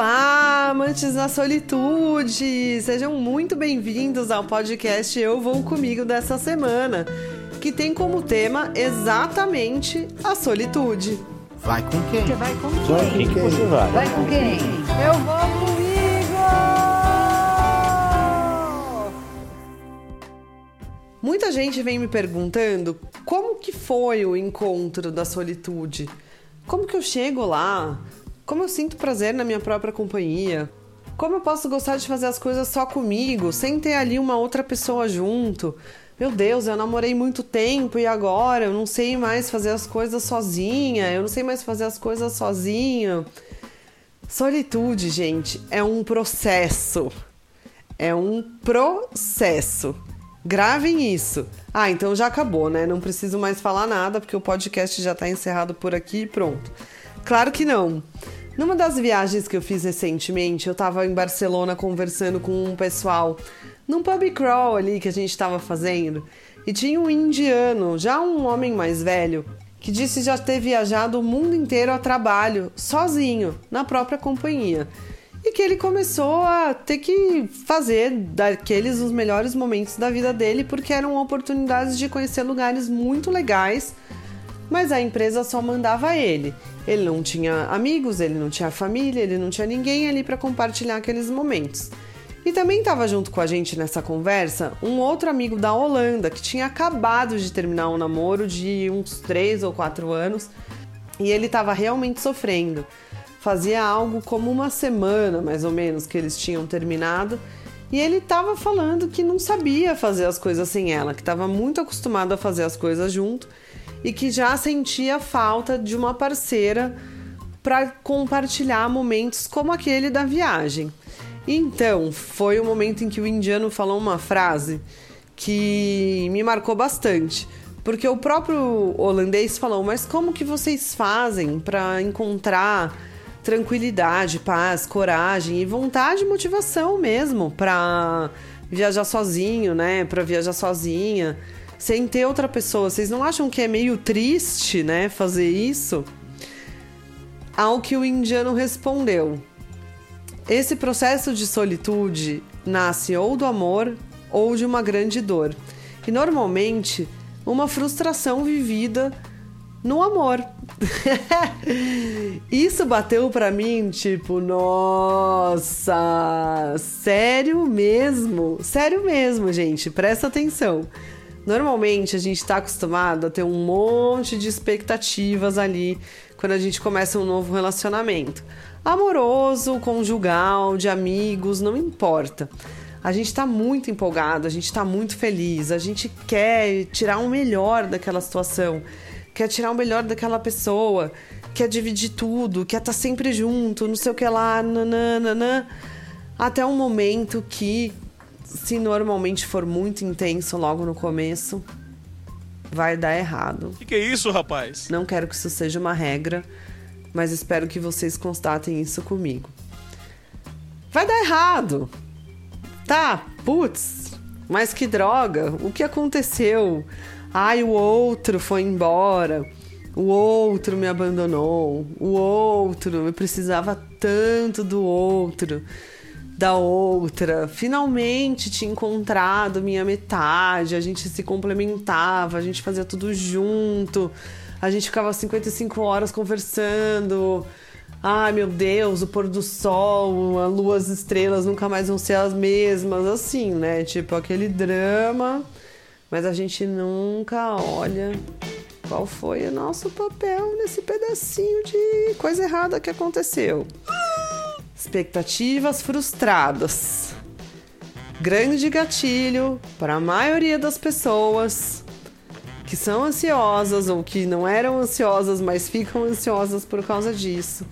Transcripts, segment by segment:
Olá, amantes da solitude! Sejam muito bem-vindos ao podcast Eu Vou Comigo dessa semana, que tem como tema exatamente a solitude. Vai com quem? Você vai com quem? Vai com quem? Você vai. Vai com quem? Eu vou comigo! Muita gente vem me perguntando como que foi o encontro da solitude. Como que eu chego lá? Como eu sinto prazer na minha própria companhia? Como eu posso gostar de fazer as coisas só comigo, sem ter ali uma outra pessoa junto? Meu Deus, eu namorei muito tempo e agora eu não sei mais fazer as coisas sozinha, eu não sei mais fazer as coisas sozinha. Solitude, gente, é um processo. É um processo. Gravem isso. Ah, então já acabou, né? Não preciso mais falar nada porque o podcast já tá encerrado por aqui e pronto. Claro que não. Numa das viagens que eu fiz recentemente, eu tava em Barcelona conversando com um pessoal num pub crawl ali que a gente tava fazendo, e tinha um indiano, já um homem mais velho, que disse já ter viajado o mundo inteiro a trabalho, sozinho, na própria companhia. E que ele começou a ter que fazer daqueles os melhores momentos da vida dele, porque eram oportunidades de conhecer lugares muito legais mas a empresa só mandava ele. Ele não tinha amigos, ele não tinha família, ele não tinha ninguém ali para compartilhar aqueles momentos. E também estava junto com a gente nessa conversa um outro amigo da Holanda que tinha acabado de terminar um namoro de uns 3 ou 4 anos e ele estava realmente sofrendo. Fazia algo como uma semana mais ou menos que eles tinham terminado e ele estava falando que não sabia fazer as coisas sem ela, que estava muito acostumado a fazer as coisas junto e que já sentia falta de uma parceira para compartilhar momentos como aquele da viagem. Então, foi o momento em que o indiano falou uma frase que me marcou bastante, porque o próprio holandês falou: "Mas como que vocês fazem para encontrar tranquilidade, paz, coragem e vontade e motivação mesmo para viajar sozinho, né? Para viajar sozinha?" Sem ter outra pessoa. Vocês não acham que é meio triste, né, fazer isso? Ao que o indiano respondeu: Esse processo de solitude nasce ou do amor ou de uma grande dor. E normalmente uma frustração vivida no amor. Isso bateu para mim, tipo, nossa, sério mesmo? Sério mesmo, gente, presta atenção. Normalmente a gente está acostumado a ter um monte de expectativas ali quando a gente começa um novo relacionamento. Amoroso, conjugal, de amigos, não importa. A gente está muito empolgado, a gente está muito feliz, a gente quer tirar o melhor daquela situação, quer tirar o melhor daquela pessoa, quer dividir tudo, quer estar tá sempre junto, não sei o que lá, nananana. Até um momento que se normalmente for muito intenso logo no começo, vai dar errado. O que, que é isso, rapaz? Não quero que isso seja uma regra, mas espero que vocês constatem isso comigo. Vai dar errado! Tá, putz, mas que droga! O que aconteceu? Ai, o outro foi embora. O outro me abandonou. O outro, eu precisava tanto do outro da outra, finalmente tinha encontrado minha metade, a gente se complementava, a gente fazia tudo junto, a gente ficava 55 horas conversando. Ai meu Deus, o pôr do sol, a lua, as estrelas nunca mais vão ser as mesmas, assim, né? Tipo aquele drama, mas a gente nunca olha qual foi o nosso papel nesse pedacinho de coisa errada que aconteceu. Expectativas frustradas. Grande gatilho para a maioria das pessoas que são ansiosas ou que não eram ansiosas, mas ficam ansiosas por causa disso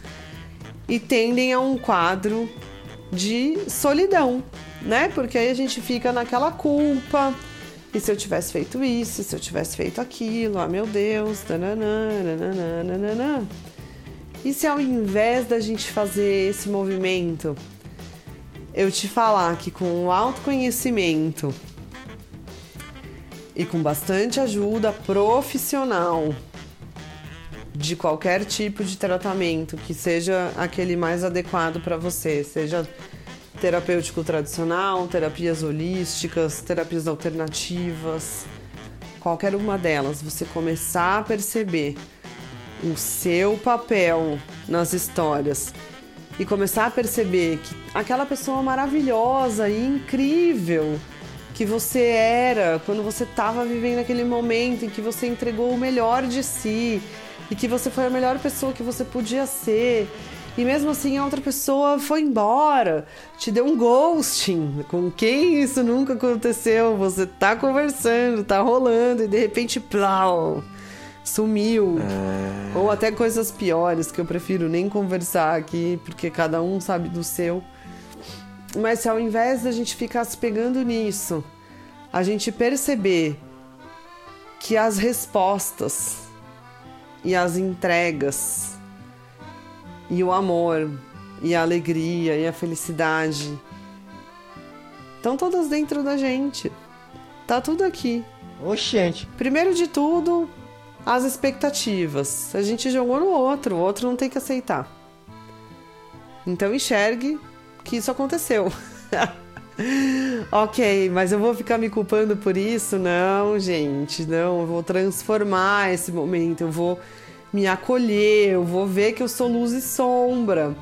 e tendem a um quadro de solidão, né? Porque aí a gente fica naquela culpa. E se eu tivesse feito isso, se eu tivesse feito aquilo, ah meu Deus, nananã, nananã, nananã. E se ao invés da gente fazer esse movimento, eu te falar que com o autoconhecimento e com bastante ajuda profissional, de qualquer tipo de tratamento que seja aquele mais adequado para você, seja terapêutico tradicional, terapias holísticas, terapias alternativas, qualquer uma delas, você começar a perceber o seu papel nas histórias e começar a perceber que aquela pessoa maravilhosa e incrível que você era quando você estava vivendo aquele momento em que você entregou o melhor de si e que você foi a melhor pessoa que você podia ser. E mesmo assim a outra pessoa foi embora, te deu um ghosting. Com quem isso nunca aconteceu? Você tá conversando, tá rolando e de repente, plau, sumiu. É... Ou até coisas piores que eu prefiro nem conversar aqui, porque cada um sabe do seu. Mas se ao invés da gente ficar se pegando nisso, a gente perceber que as respostas e as entregas e o amor e a alegria e a felicidade estão todas dentro da gente. Tá tudo aqui. Oxente. Primeiro de tudo, as expectativas. A gente jogou no outro, o outro não tem que aceitar. Então enxergue que isso aconteceu. ok, mas eu vou ficar me culpando por isso? Não, gente, não. Eu vou transformar esse momento, eu vou me acolher, eu vou ver que eu sou luz e sombra.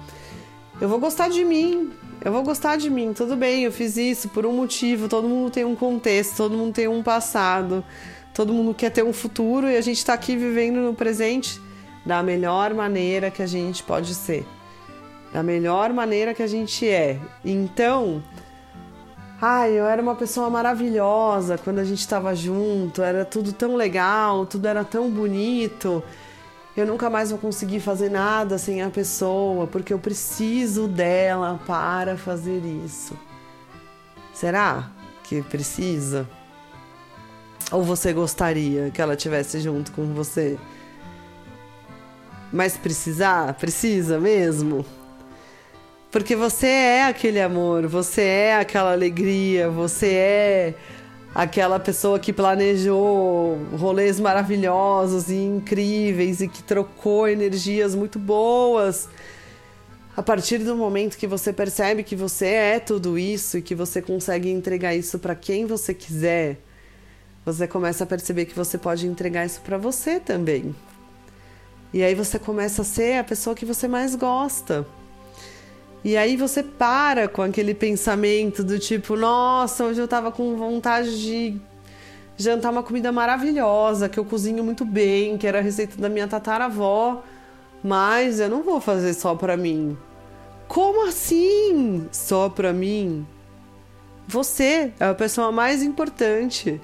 Eu vou gostar de mim, eu vou gostar de mim. Tudo bem, eu fiz isso por um motivo. Todo mundo tem um contexto, todo mundo tem um passado, todo mundo quer ter um futuro e a gente está aqui vivendo no presente da melhor maneira que a gente pode ser, da melhor maneira que a gente é. Então Ai, eu era uma pessoa maravilhosa quando a gente estava junto, era tudo tão legal, tudo era tão bonito. Eu nunca mais vou conseguir fazer nada sem a pessoa, porque eu preciso dela para fazer isso. Será que precisa? Ou você gostaria que ela tivesse junto com você? Mas precisar? Precisa mesmo? Porque você é aquele amor, você é aquela alegria, você é aquela pessoa que planejou rolês maravilhosos e incríveis e que trocou energias muito boas. A partir do momento que você percebe que você é tudo isso e que você consegue entregar isso para quem você quiser, você começa a perceber que você pode entregar isso para você também. E aí você começa a ser a pessoa que você mais gosta. E aí você para com aquele pensamento do tipo, nossa, hoje eu tava com vontade de jantar uma comida maravilhosa, que eu cozinho muito bem, que era a receita da minha tataravó, mas eu não vou fazer só para mim. Como assim? Só para mim? Você é a pessoa mais importante.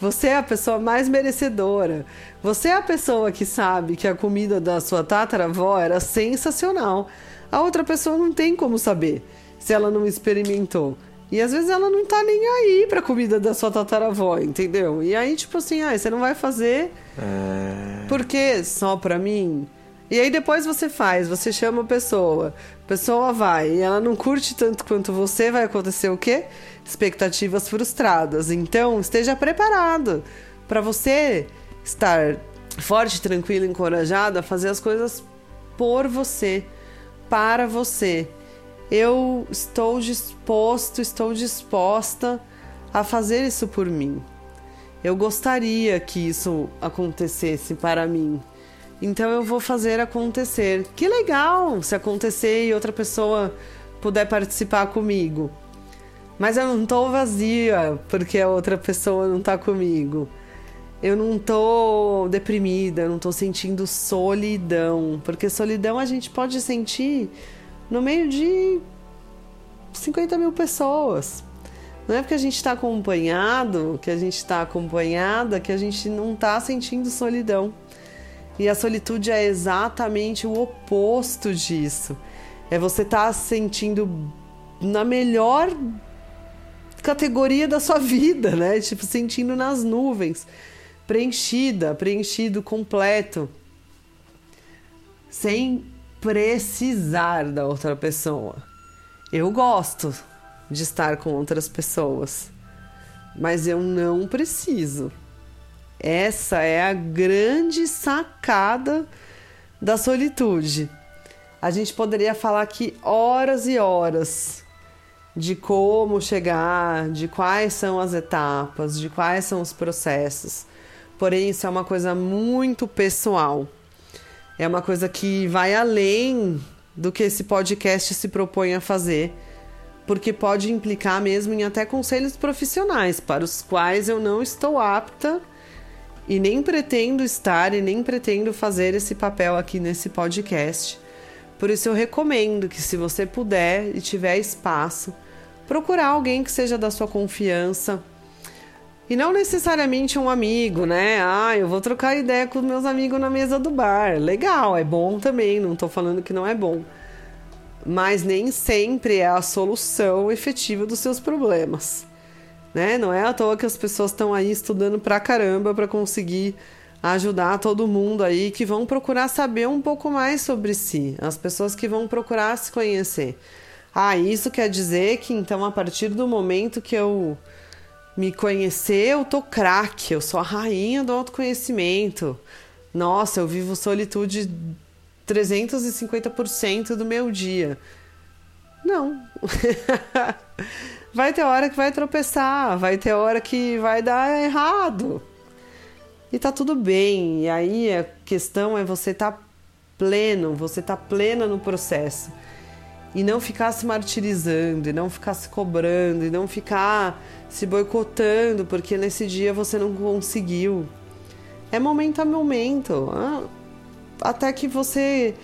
Você é a pessoa mais merecedora. Você é a pessoa que sabe que a comida da sua tataravó era sensacional. A outra pessoa não tem como saber se ela não experimentou. E às vezes ela não tá nem aí pra comida da sua tataravó, entendeu? E aí, tipo assim, ah, você não vai fazer é... porque só pra mim. E aí depois você faz, você chama a pessoa, a pessoa vai e ela não curte tanto quanto você, vai acontecer o quê? Expectativas frustradas. Então, esteja preparado para você estar forte, tranquilo, encorajado a fazer as coisas por você para você. Eu estou disposto, estou disposta a fazer isso por mim. Eu gostaria que isso acontecesse para mim. Então eu vou fazer acontecer. Que legal se acontecer e outra pessoa puder participar comigo. Mas eu não tô vazia porque a outra pessoa não tá comigo. Eu não tô deprimida, eu não tô sentindo solidão. Porque solidão a gente pode sentir no meio de 50 mil pessoas. Não é porque a gente está acompanhado, que a gente está acompanhada, que a gente não está sentindo solidão. E a solitude é exatamente o oposto disso. É você estar tá sentindo na melhor categoria da sua vida, né? Tipo, sentindo nas nuvens preenchida, preenchido completo, sem precisar da outra pessoa. Eu gosto de estar com outras pessoas, mas eu não preciso. Essa é a grande sacada da solitude. A gente poderia falar aqui horas e horas de como chegar, de quais são as etapas, de quais são os processos. Porém, isso é uma coisa muito pessoal. É uma coisa que vai além do que esse podcast se propõe a fazer, porque pode implicar mesmo em até conselhos profissionais, para os quais eu não estou apta e nem pretendo estar e nem pretendo fazer esse papel aqui nesse podcast. Por isso eu recomendo que se você puder e tiver espaço, procurar alguém que seja da sua confiança. E não necessariamente um amigo, né? Ah, eu vou trocar ideia com meus amigos na mesa do bar. Legal, é bom também, não tô falando que não é bom. Mas nem sempre é a solução efetiva dos seus problemas né? Não é à toa que as pessoas estão aí estudando pra caramba para conseguir ajudar todo mundo aí que vão procurar saber um pouco mais sobre si, as pessoas que vão procurar se conhecer. Ah, isso quer dizer que então a partir do momento que eu me conhecer, eu tô craque, eu sou a rainha do autoconhecimento. Nossa, eu vivo solitude 350% do meu dia. Não. vai ter hora que vai tropeçar, vai ter hora que vai dar errado. E tá tudo bem. E aí a questão é você tá pleno, você tá plena no processo. E não ficar se martirizando, e não ficar se cobrando, e não ficar se boicotando porque nesse dia você não conseguiu. É momento a momento. Ah, até que você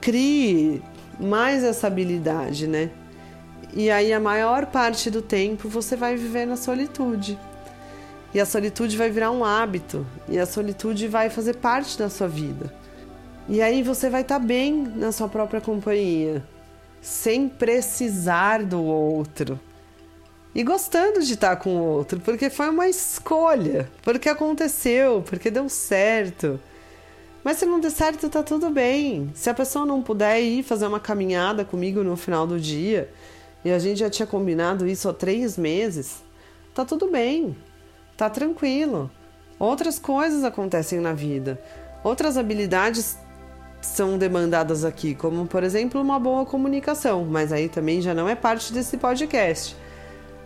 crie mais essa habilidade, né? E aí a maior parte do tempo você vai viver na solitude. E a solitude vai virar um hábito, e a solitude vai fazer parte da sua vida. E aí você vai estar tá bem na sua própria companhia, sem precisar do outro. E gostando de estar tá com o outro, porque foi uma escolha, porque aconteceu, porque deu certo. Mas se não der certo, tá tudo bem. Se a pessoa não puder ir fazer uma caminhada comigo no final do dia, e a gente já tinha combinado isso há três meses, tá tudo bem, tá tranquilo. Outras coisas acontecem na vida, outras habilidades são demandadas aqui, como por exemplo uma boa comunicação, mas aí também já não é parte desse podcast.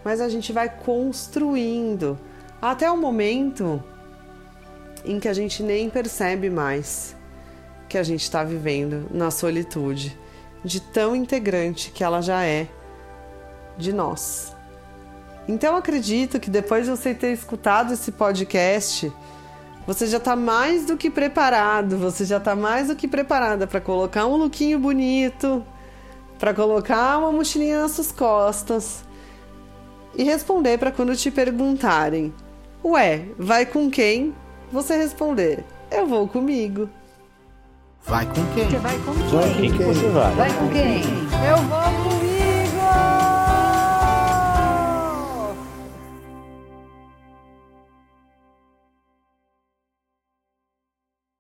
Mas a gente vai construindo até o momento em que a gente nem percebe mais que a gente está vivendo na solitude, de tão integrante que ela já é de nós. Então acredito que depois de você ter escutado esse podcast, você já está mais do que preparado, você já está mais do que preparada para colocar um lookinho bonito, para colocar uma mochilinha nas suas costas e responder para quando te perguntarem: Ué, vai com quem? Você responder: Eu vou comigo. Vai com quem? Você vai com quem? Vai com quem? Você vai? Vai com quem? Eu vou com